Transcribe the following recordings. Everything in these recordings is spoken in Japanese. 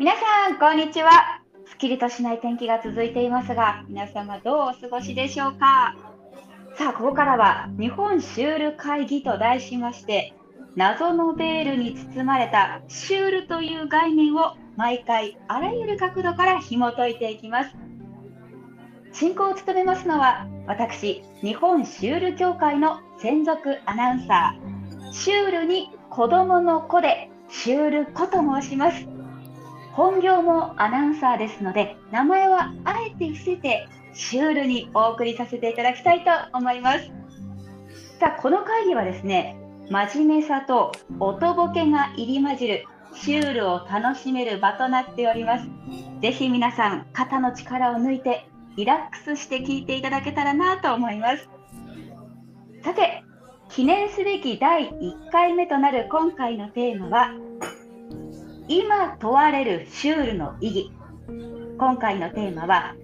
皆さん、こんにちは。すっきりとしない天気が続いていますが、皆様どうお過ごしでしょうか？さあ、ここからは日本シュール会議と題しまして、謎のベールに包まれたシュールという概念を毎回あらゆる角度から紐解いていきます。進行を務めますのは私、日本シュール協会の専属アナウンサー、シュールに子供の子でシュール子と申します。本業もアナウンサーですので、名前はあえて伏せてシュールにお送りさせていただきたいと思います。さあ、この会議はですね、真面目さとおとぼけが入り混じるシュールを楽しめる場となっております。ぜひ皆さん、肩の力を抜いてリラックスして聞いていただけたらなと思います。さて、記念すべき第1回目となる今回のテーマは、今問われるシュールの意義。今回のテーマは、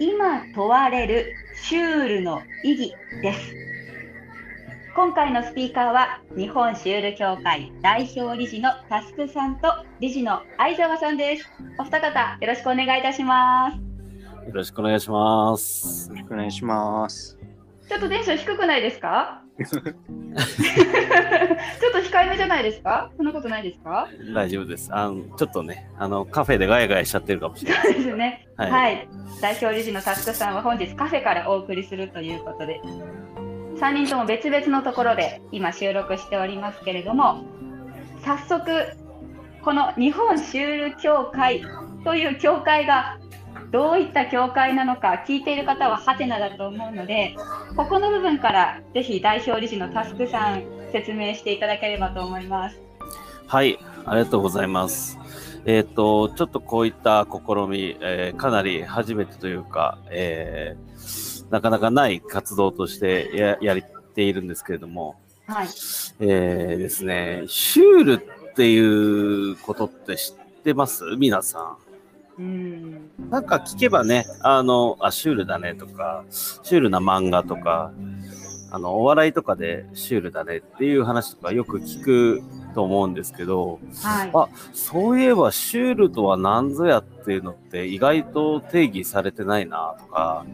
今問われるシュールの意義です。今回のスピーカーは日本シュール協会代表理事のタスクさんと理事の相沢さんです。お二方よろしくお願いいたします。よろしくお願いします。よろしくお願いします。ちょっとテンション低くないですか？ちょっと控えめじゃないですか？そんなことないですか？大丈夫です。あの、ちょっとね、あの、カフェでガヤガヤしちゃってるかもしれない。そうですね。はい、はい。代表理事のタスクさんは本日カフェからお送りするということで、3人とも別々のところで今収録しておりますけれども、早速、この日本シュール協会という協会がどういった教会なのか聞いている方はハテナだと思うのでここの部分からぜひ代表理事のタスクさん説明していただければと思います。はいありがとうございます。えっ、ー、とちょっとこういった試み、えー、かなり初めてというか、えー、なかなかない活動としてややっているんですけれども、はいえー、ですねシュールっていうことって知ってます？皆さん。うん。なんか聞けばね、あの、あ、シュールだねとか、シュールな漫画とか、あの、お笑いとかでシュールだねっていう話とかよく聞くと思うんですけど、はい、あ、そういえばシュールとは何ぞやっていうのって意外と定義されてないなとか、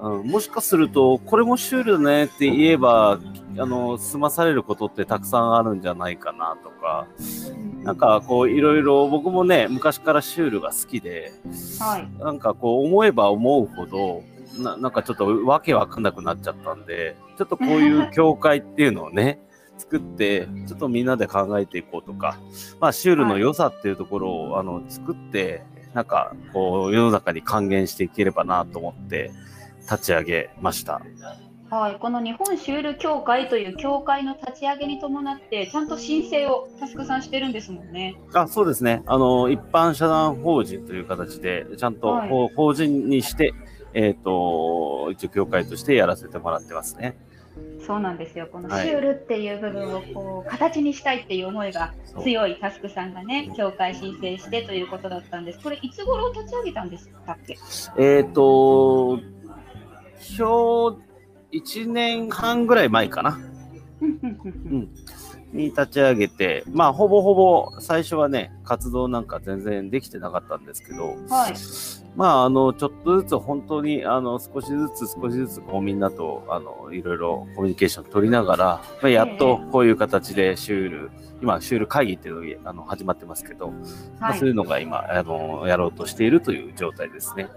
う。ん、もしかすると、これもシュールだねって言えば、あの、済まされることってたくさんあるんじゃないかなとか、なんかこういろいろ僕もね、昔からシュールが好きで、はい、なんかこう思えば思うほど、ななんかちょっとわけわかんなくなっちゃったんで、ちょっとこういう 教会っていうのをね、作って、ちょっとみんなで考えていこうとか、まあシュールの良さっていうところを、はい、あの作って、なんかこう世の中に還元していければなと思って立ち上げました。はい、この日本シュール協会という協会の立ち上げに伴って、ちゃんと申請をタスクさんしてるんですもんね。あそうですねあの、一般社団法人という形で、ちゃんと、はい、法人にして、えーと、一応、協会としてやらせてもらってますね。そうなんですよ、このシュールっていう部分をこう形にしたいっていう思いが強いタスクさんがね、協会申請してということだったんです。これ、いつ頃立ち上げたんですか？っけえっ、ー、と、今日1年半ぐらい前かな。うん、に立ち上げて、まあ、ほぼほぼ最初はね、活動なんか全然できてなかったんですけど、はい、まあ、あの、ちょっとずつ本当に、あの、少しずつ少しずつ、こう、みんなと、あの、いろいろコミュニケーション取りながら、まあ、やっとこういう形でシュール、今、シュール会議っていうのがあの始まってますけど、はい、まあ、そういうのが今、あの、やろうとしているという状態ですね。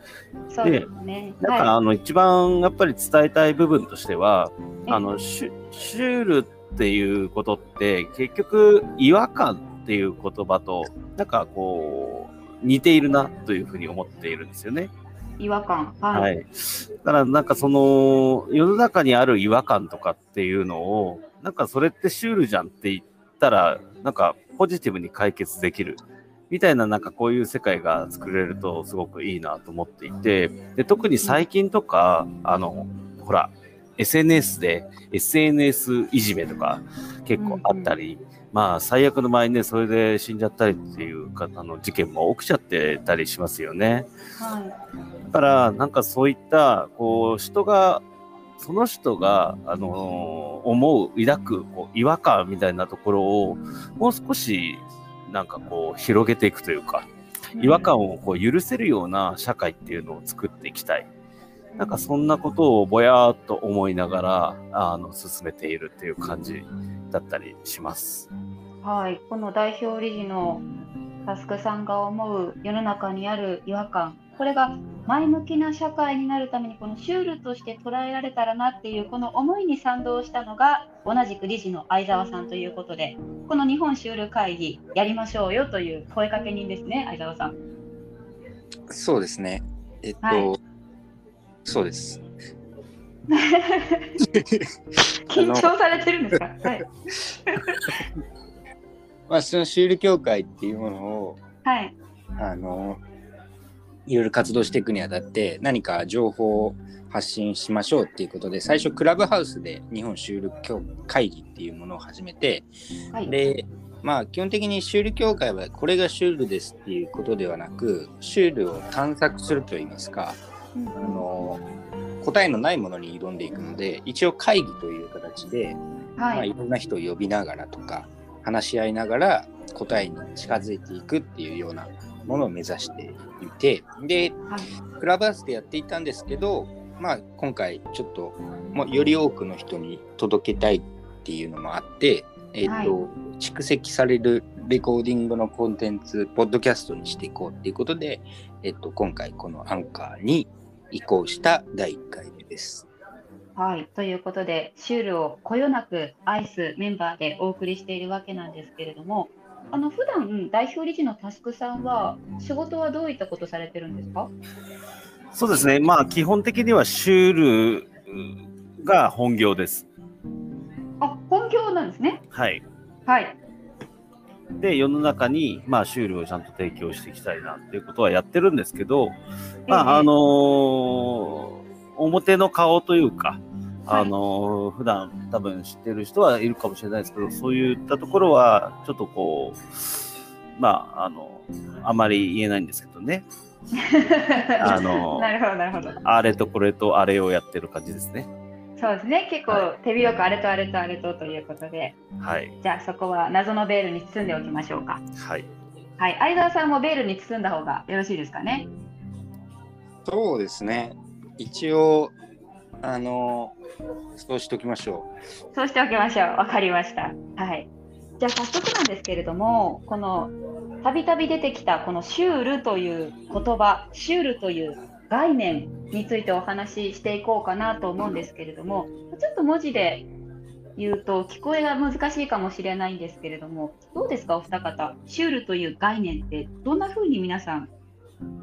そうですね。だから、あの、一番やっぱり伝えたい部分としては、あの、シュシュールっていうことって、結局、違和感っていう言葉と、なんかこう、似ているなというふうに思っているんですよね。違和感。はい。はい、だからなんかその、世の中にある違和感とかっていうのを、なんかそれってシュールじゃんって言ったら、なんかポジティブに解決できる。みたいななんかこういう世界が作れるとすごくいいなと思っていて、で特に最近とか、あの、ほら、SNS で SNS いじめとか結構あったり、うんうん、まあ最悪の場合ね、それで死んじゃったりっていう方の事件も起きちゃってたりしますよね。はい、だからなんかそういったこう人がその人が、あのー、思う、抱くこう違和感みたいなところをもう少しなんかこう広げていくというか、違和感をこう許せるような社会っていうのを作っていきたい。なんかそんなことをぼやーっと思いながらあの進めているっていう感じだったりします。はい、この代表理事のタスクさんが思う世の中にある違和感、これが前向きな社会になるためにこのシュールとして捉えられたらなっていうこの思いに賛同したのが同じく理事の相沢さんということで、この日本シュール会議やりましょうよという声かけ人ですね、相沢さん。そうですね。えっと、はいそうです。緊張されてるんですか？はい。まあ、そのシュール協会っていうものを、はい。あの、いろいろ活動していくにあたって、何か情報を発信しましょうっていうことで、最初、クラブハウスで日本シュール協会議っていうものを始めて、はい。で、まあ、基本的にシュール協会はこれがシュールですっていうことではなく、シュールを探索するといいますか、うんあの答えのないものに挑んでいくので一応会議という形で、まあ、はいい。ろんな人を呼びながらとか話し合いながら答えに近づいていくっていうようなものを目指していてではい。クラブハウスでやっていたんですけど、まあ、今回ちょっとより多くの人に届けたいっていうのもあって、えっと蓄積されるレコーディングのコンテンツポッドキャストにしていこうっていうことで、えっと、今回このアンカーに移行した第1回目です。はい、ということで、シュールをこよなく愛すメンバーでお送りしているわけなんですけれども、あの普段代表理事のタスクさんは、仕事はどういったことされてるんですか？そうですね。まあ基本的にはシュールが本業です。あ、本業なんですね。はい。はい。で、世の中に、まあ、シュールをちゃんと提供していきたいなっていうことはやってるんですけど、まあ、あのー表の顔というか、あのー普段多分知ってる人はいるかもしれないですけど、そういったところは、ちょっとこう、まあ、あの、あまり言えないんですけどね。あのなるほど、なるほど。あれとこれとあれをやってる感じですね。そうですね、結構は手広くあれとあれとあれとということで、はい。じゃあそこは謎のベールに包んでおきましょうか。はい。はい、相沢さんもベールに包んだ方がよろしいですかね？そうですね。一応、あの、そうしときましょそうしておきましょう。わかりました。はい。じゃあ早速なんですけれども、このたびたび出てきたこのシュールという言葉、シュールという概念についてお話ししていこうかなと思うんですけれども、ちょっと文字で言うと聞こえが難しいかもしれないんですけれども、どうですかお二方、シュールという概念ってどんな風に皆さん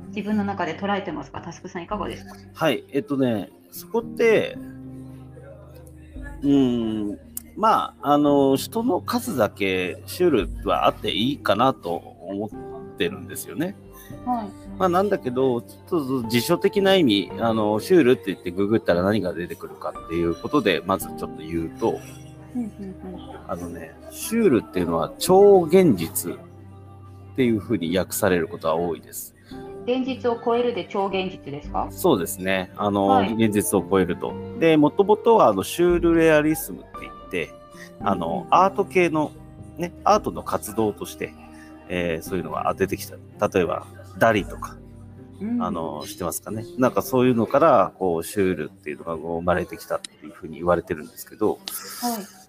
自分の中で捉えてますか？タスクさんいかがですか？はい。えっとね、そこって、うん、まあ、あの、人の数だけシュールはあっていいかなと思ってるんですよね。はい。まあ、なんだけど、ちょっと辞書的な意味、あの、シュールって言ってググったら何が出てくるかっていうことで、まずちょっと言うと、あのね、シュールっていうのは超現実っていうふうに訳されることは多いです。現実を超えるで超現実ですか？そうですね。あの、はい現実を超えると。で、もともとはあのシュールレアリスムって言って、あの、アート系の、ね、アートの活動として、えーそういうのが出てきた。例えば、ダリとか、うんあの、知ってますかね？なんかそういうのから、こう、シュールっていうのがこう生まれてきたっていうふうに言われてるんですけど、はい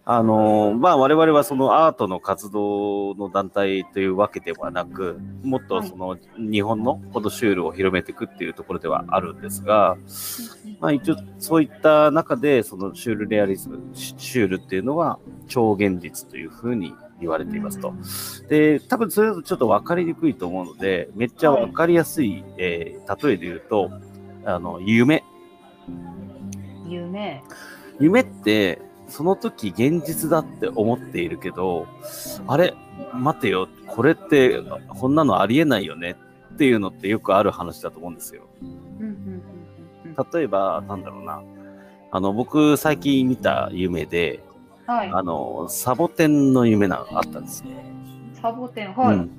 あのまあ我々はそのアートの活動の団体というわけではなく、もっとその日本のこのシュールを広めていくっていうところではあるんですが、まあ一応そういった中でそのシュールレアリズム、シシュールっていうのは超現実というふうに言われていますと。で、多分それだとちょっと分かりにくいと思うので、めっちゃ分かりやすい、えー例えで言うと、あの、夢。夢。夢ってその時現実だって思っているけどあれ待てよこれってこんなのありえないよねっていうのってよくある話だと思うんですよ例えばなんだろうなあの僕最近見た夢でうんはい。あのサボテンの夢があったんですよ、サボテン、はい。うん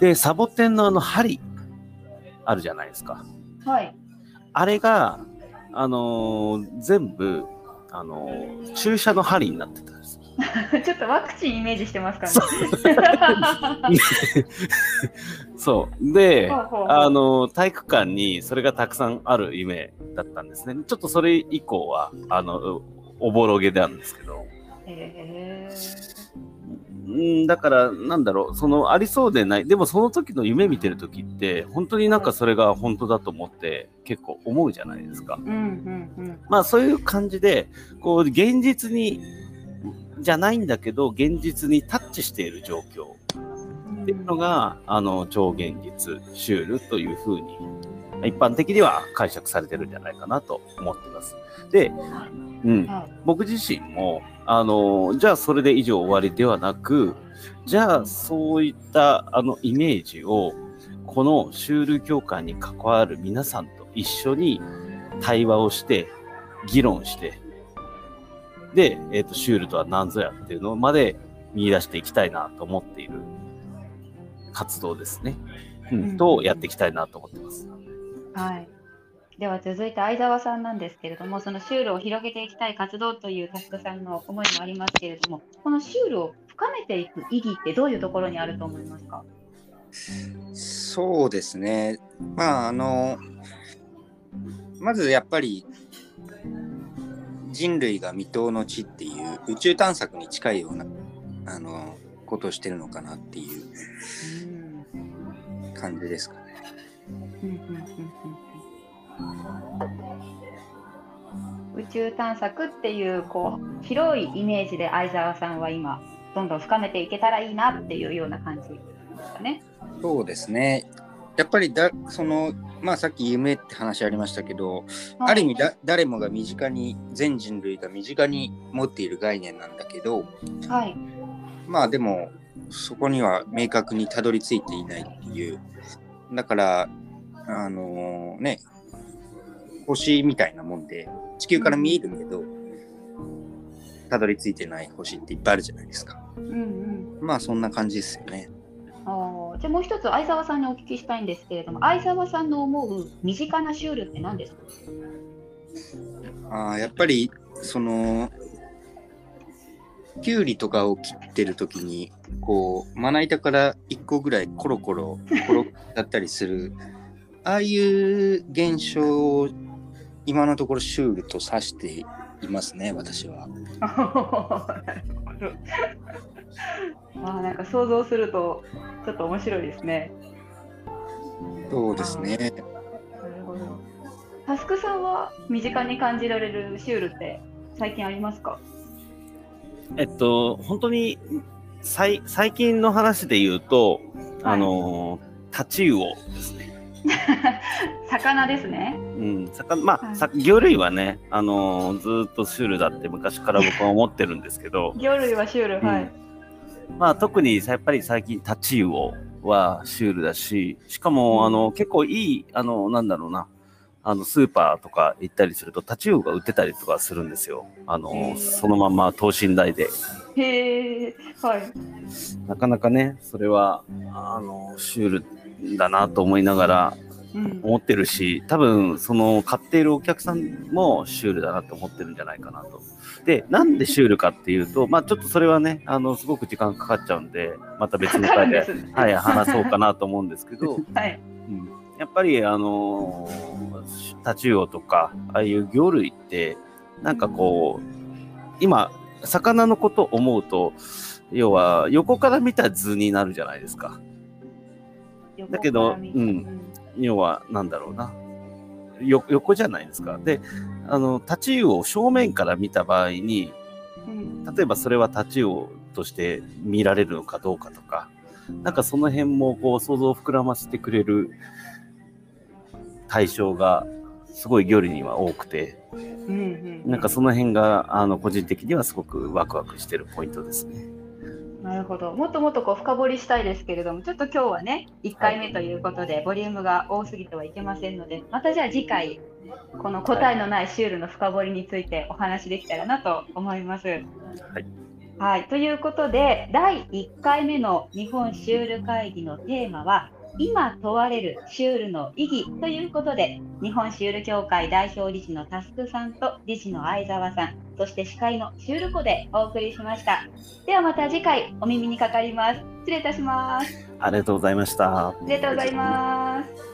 でサボテンのあの針あるじゃないですかはい。あれがあのー全部あのー注射の針になってたんです ちょっとワクチンイメージしてますからね。そう。で、ほうほうほうあの、体育館にそれがたくさんある夢だったんですね。ちょっとそれ以降は、あの、おぼろげであるんですけど。へうんだから、なんだろう、そのありそうでない、でもその時の夢見てる時って、本当になんかそれが本当だと思って、結構思うじゃないですか。ーうんうんまあそういう感じで、こう、現実に、じゃないんだけど、現実にタッチしている状況うん。っていうのが、あの、超現実、シュールというふうに、一般的には解釈されてるんじゃないかなと思ってます。で、うん、はい僕自身も、あの、じゃあそれで以上終わりではなく、じゃあそういったあのイメージを、このシュール教会に関わる皆さんと一緒に対話をして、議論して、で、えっ、と、シュールとは何ぞやっていうのまで見出していきたいなと思っている活動ですね。ううんん、とやっていきたいなと思ってます。はい。では続いて相沢さんなんですけれども、そのシュールを広げていきたい活動というタスクさんの思いもありますけれども、このシュールを深めていく意義ってどういうところにあると思いますか？そうですね。まああのまずやっぱり人類が未踏の地っていう宇宙探索に近いようなあのことをしてるのかなっていううん感じですかね。宇宙探索っていうこう広いイメージで相沢さんは今どんどん深めていけたらいいなっていうような感じですかね。そうですね。やっぱりだそのまあさっき夢って話ありましたけど、ある意味だ誰もが身近に全人類が身近に持っている概念なんだけどはい。まあでもそこには明確にたどり着いていないっていうだからあのね星みたいなもんで地球から見えるけどたどり着いてない星っていっぱいあるじゃないですか。うんうん。まあそんな感じですよね。あー。じゃあもう一つ相沢さんにお聞きしたいんですけれども、相沢さんの思う身近なシュールって何ですか？あーやっぱりそのきゅうりとかを切ってる時にこうまな板から1個ぐらいコロコロ転がったりするああいう現象を今のところシュールと指していますね私は。なるほど。あーなんか想像するとちょっと面白いですね。そうですね。なるほど。タスクさんは身近に感じられるシュールって最近ありますか？えっと、本当に最最近の話で言うと、あの、タチウオですね。魚ですね。うん、魚まあ、はいさ魚類はね、あのーずーっとシュールだって昔から僕は思ってるんですけど、魚類はシュール、うんはい。まあ特にやっぱり最近タチウオはシュールだし、しかも、あの、結構いい、あの、なんだろうな、あの、スーパーとか行ったりするとタチウオが売ってたりとかするんですよ。あへの、ーそのまま等身大で。へえ、はい。なかなかね、それは、あの、シュールだなと思いながらうん、思ってるし、多分、その、買っているお客さんもシュールだなと思ってるんじゃないかなと。で、なんでシュールかっていうと、まあちょっとそれはね、あの、すごく時間かかっちゃうんで、また別の回で、はい、話そうかなと思うんですけど、はい。うんやっぱり、あのータチウオとか、ああいう魚類って、なんかこう、今、魚のこと思うと、要は横から見た図になるじゃないですか。だけどうん要は、なんだろうな。よ横じゃないですか。で、あの、タチウオを正面から見た場合に、うん例えばそれはタチウオとして見られるのかどうかとか、なんかその辺もこう想像を膨らませてくれる対象がすごい魚類には多くて、うんうんなんかその辺があの個人的にはすごくワクワクしてるポイントですね。なるほど。もっともっとこう深掘りしたいですけれども、ちょっと今日はね、1回目ということで、ボリュームが多すぎてはいけませんので、またじゃあ次回、この答えのないシュールの深掘りについてお話できたらなと思います。はいはい、ということで、第1回目の日本シュール会議のテーマは、今問われるシュールの意義ということで、日本シュール協会代表理事のタスクさんと理事の相沢さん、そして司会のシュール子でお送りしました。ではまた次回お耳にかかります。失礼いたします。ありがとうございました。ありがとうございます。